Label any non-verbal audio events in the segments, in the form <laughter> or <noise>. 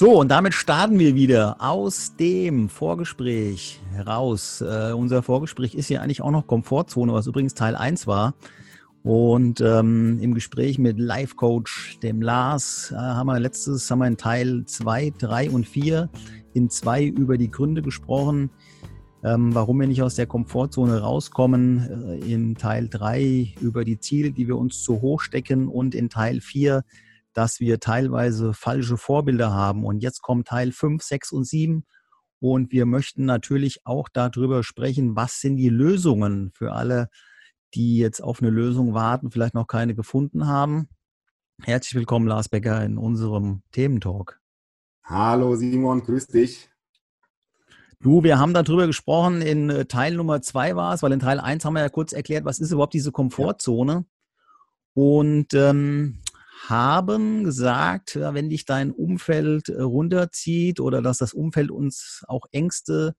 So, und damit starten wir wieder aus dem Vorgespräch heraus. Äh, unser Vorgespräch ist ja eigentlich auch noch Komfortzone, was übrigens Teil 1 war. Und ähm, im Gespräch mit Life Coach, dem Lars, äh, haben wir letztes, haben wir in Teil 2, 3 und 4 in 2 über die Gründe gesprochen, ähm, warum wir nicht aus der Komfortzone rauskommen. Äh, in Teil 3 über die Ziele, die wir uns zu hoch stecken und in Teil 4 dass wir teilweise falsche Vorbilder haben. Und jetzt kommt Teil 5, 6 und 7. Und wir möchten natürlich auch darüber sprechen, was sind die Lösungen für alle, die jetzt auf eine Lösung warten, vielleicht noch keine gefunden haben. Herzlich willkommen, Lars Becker, in unserem Thementalk. Hallo Simon, grüß dich. Du, wir haben darüber gesprochen, in äh, Teil Nummer zwei war es, weil in Teil 1 haben wir ja kurz erklärt, was ist überhaupt diese Komfortzone. Und ähm, haben gesagt, wenn dich dein Umfeld äh, runterzieht oder dass das Umfeld uns auch Ängste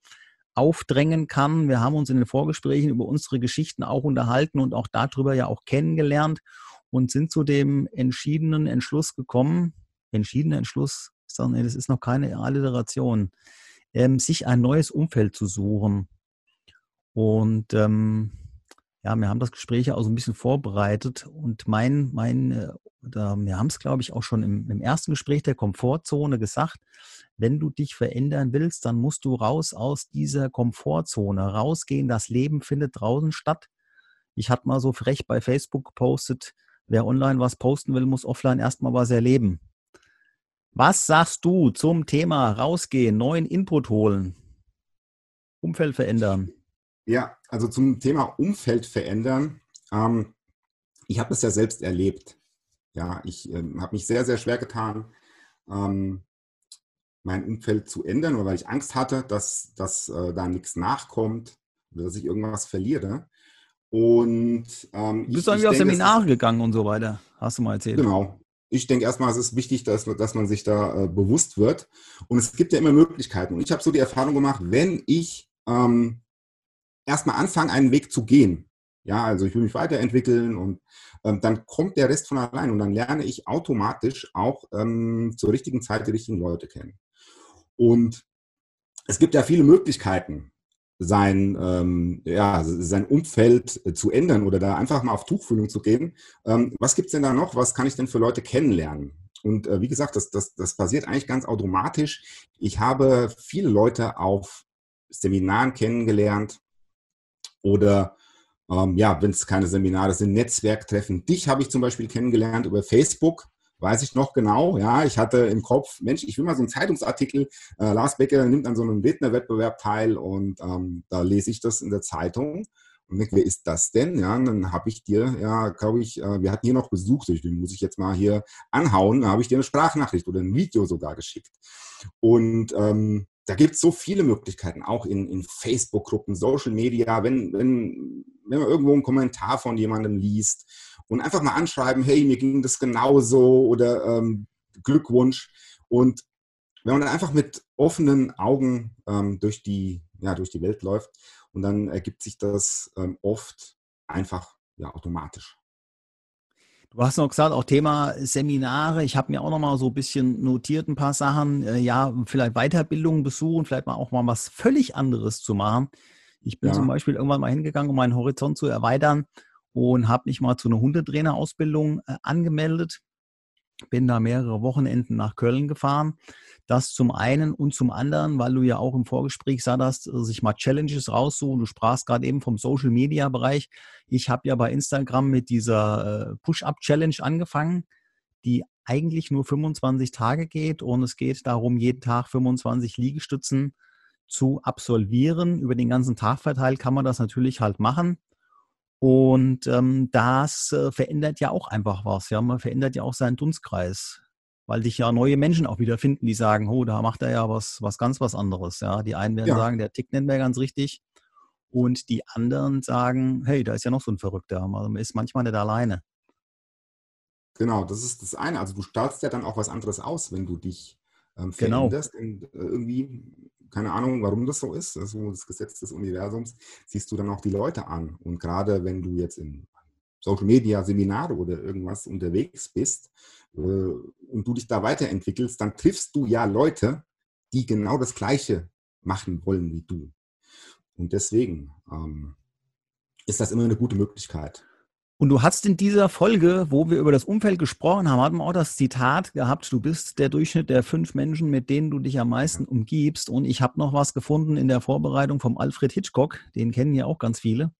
aufdrängen kann. Wir haben uns in den Vorgesprächen über unsere Geschichten auch unterhalten und auch darüber ja auch kennengelernt und sind zu dem entschiedenen Entschluss gekommen. Entschiedener Entschluss, das ist noch keine Alliteration, ähm, sich ein neues Umfeld zu suchen. Und ähm, ja, wir haben das Gespräch auch so ein bisschen vorbereitet und mein, mein äh, wir haben es, glaube ich, auch schon im, im, ersten Gespräch der Komfortzone gesagt, wenn du dich verändern willst, dann musst du raus aus dieser Komfortzone, rausgehen. Das Leben findet draußen statt. Ich hatte mal so frech bei Facebook gepostet, wer online was posten will, muss offline erstmal was erleben. Was sagst du zum Thema rausgehen, neuen Input holen, Umfeld verändern? Ja, also zum Thema Umfeld verändern. Ähm, ich habe das ja selbst erlebt. Ja, ich ähm, habe mich sehr, sehr schwer getan, ähm, mein Umfeld zu ändern, weil ich Angst hatte, dass, dass äh, da nichts nachkommt oder dass ich irgendwas verliere. Und ähm, du bist wieder auf Seminare gegangen und so weiter, hast du mal erzählt. Genau. Ich denke erstmal, es ist wichtig, dass, dass man sich da äh, bewusst wird. Und es gibt ja immer Möglichkeiten. Und ich habe so die Erfahrung gemacht, wenn ich ähm, erstmal anfangen, einen Weg zu gehen. Ja, also ich will mich weiterentwickeln und ähm, dann kommt der Rest von allein und dann lerne ich automatisch auch ähm, zur richtigen Zeit die richtigen Leute kennen. Und es gibt ja viele Möglichkeiten, sein, ähm, ja, sein Umfeld äh, zu ändern oder da einfach mal auf Tuchfühlung zu gehen. Ähm, was gibt es denn da noch? Was kann ich denn für Leute kennenlernen? Und äh, wie gesagt, das, das, das passiert eigentlich ganz automatisch. Ich habe viele Leute auf Seminaren kennengelernt, oder ähm, ja, wenn es keine Seminare sind, Netzwerktreffen. Dich habe ich zum Beispiel kennengelernt über Facebook weiß ich noch genau. Ja, ich hatte im Kopf, Mensch, ich will mal so einen Zeitungsartikel. Äh, Lars Becker nimmt an so einem Rednerwettbewerb teil und ähm, da lese ich das in der Zeitung und denke, wer ist das denn? Ja, und dann habe ich dir, ja, glaube ich, äh, wir hatten hier noch Besuch, den muss ich jetzt mal hier anhauen. Da habe ich dir eine Sprachnachricht oder ein Video sogar geschickt. Und ähm, da gibt es so viele Möglichkeiten, auch in, in Facebook-Gruppen, Social Media, wenn, wenn, wenn man irgendwo einen Kommentar von jemandem liest und einfach mal anschreiben, hey, mir ging das genauso oder ähm, Glückwunsch. Und wenn man dann einfach mit offenen Augen ähm, durch, die, ja, durch die Welt läuft und dann ergibt sich das ähm, oft einfach ja, automatisch. Du hast noch gesagt, auch Thema Seminare. Ich habe mir auch noch mal so ein bisschen notiert, ein paar Sachen. Äh, ja, vielleicht Weiterbildungen besuchen, vielleicht mal auch mal was völlig anderes zu machen. Ich bin ja. zum Beispiel irgendwann mal hingegangen, um meinen Horizont zu erweitern und habe mich mal zu einer Hundetrainerausbildung äh, angemeldet. Bin da mehrere Wochenenden nach Köln gefahren. Das zum einen und zum anderen, weil du ja auch im Vorgespräch sagst, äh, sich mal Challenges raussuchen. Du sprachst gerade eben vom Social Media Bereich. Ich habe ja bei Instagram mit dieser äh, Push-Up Challenge angefangen, die eigentlich nur 25 Tage geht und es geht darum, jeden Tag 25 Liegestützen zu absolvieren. Über den ganzen Tag verteilt kann man das natürlich halt machen. Und ähm, das äh, verändert ja auch einfach was. Ja, man verändert ja auch seinen Dunstkreis, weil sich ja neue Menschen auch wieder finden, die sagen, oh, da macht er ja was, was ganz was anderes. Ja, die einen werden ja. sagen, der tickt nicht mehr ganz richtig. Und die anderen sagen, hey, da ist ja noch so ein Verrückter. Man ist manchmal nicht alleine. Genau, das ist das eine. Also du strahlst ja dann auch was anderes aus, wenn du dich ähm, genau. veränderst. Genau. Und äh, irgendwie keine Ahnung, warum das so ist, also das Gesetz des Universums, siehst du dann auch die Leute an. Und gerade wenn du jetzt in Social Media Seminare oder irgendwas unterwegs bist äh, und du dich da weiterentwickelst, dann triffst du ja Leute, die genau das Gleiche machen wollen wie du. Und deswegen ähm, ist das immer eine gute Möglichkeit. Und du hast in dieser Folge, wo wir über das Umfeld gesprochen haben, hatten wir auch das Zitat gehabt, du bist der Durchschnitt der fünf Menschen, mit denen du dich am meisten umgibst. Und ich habe noch was gefunden in der Vorbereitung vom Alfred Hitchcock, den kennen ja auch ganz viele.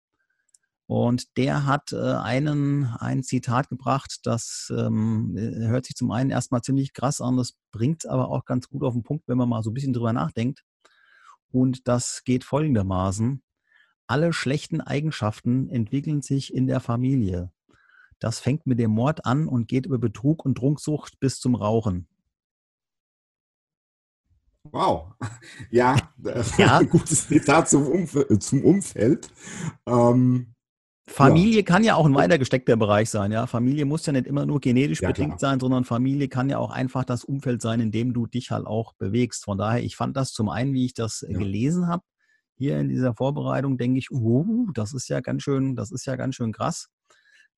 Und der hat äh, einen, ein Zitat gebracht, das ähm, hört sich zum einen erstmal ziemlich krass an, das bringt aber auch ganz gut auf den Punkt, wenn man mal so ein bisschen drüber nachdenkt. Und das geht folgendermaßen. Alle schlechten Eigenschaften entwickeln sich in der Familie. Das fängt mit dem Mord an und geht über Betrug und Trunksucht bis zum Rauchen. Wow, ja, <laughs> ja. ein <laughs> gutes Zitat zum, Umf zum Umfeld. Ähm, Familie ja. kann ja auch ein weiter gesteckter Bereich sein, ja. Familie muss ja nicht immer nur genetisch ja, bedingt klar. sein, sondern Familie kann ja auch einfach das Umfeld sein, in dem du dich halt auch bewegst. Von daher, ich fand das zum einen, wie ich das ja. gelesen habe, hier in dieser Vorbereitung denke ich, uh, das ist ja ganz schön, das ist ja ganz schön krass.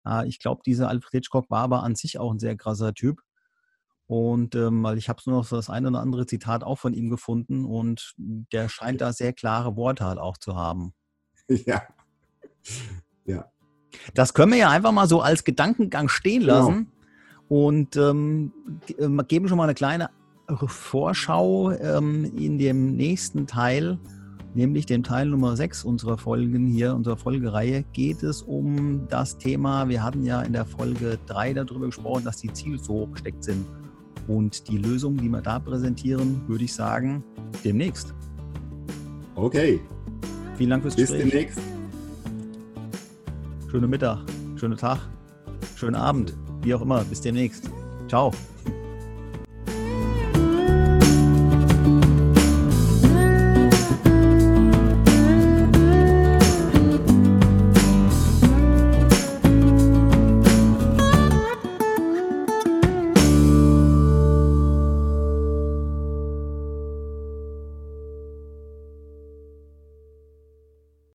Äh, ich glaube, dieser Alfred Hitchcock war aber an sich auch ein sehr krasser Typ. Und ähm, weil ich habe nur noch so das eine oder andere Zitat auch von ihm gefunden und der scheint da sehr klare Worte halt auch zu haben. <laughs> Ja. Ja. Das können wir ja einfach mal so als Gedankengang stehen genau. lassen genau. und ähm, ähm, geben schon mal eine kleine Vorschau ähm, in dem nächsten Teil nämlich dem Teil Nummer 6 unserer Folgen hier, unserer Folgereihe, geht es um das Thema, wir hatten ja in der Folge 3 darüber gesprochen, dass die Ziele so hoch gesteckt sind. Und die Lösung, die wir da präsentieren, würde ich sagen, demnächst. Okay. Vielen Dank fürs Bis Gespräch. Bis demnächst. Schönen Mittag, schönen Tag, schönen Abend, wie auch immer. Bis demnächst. Ciao.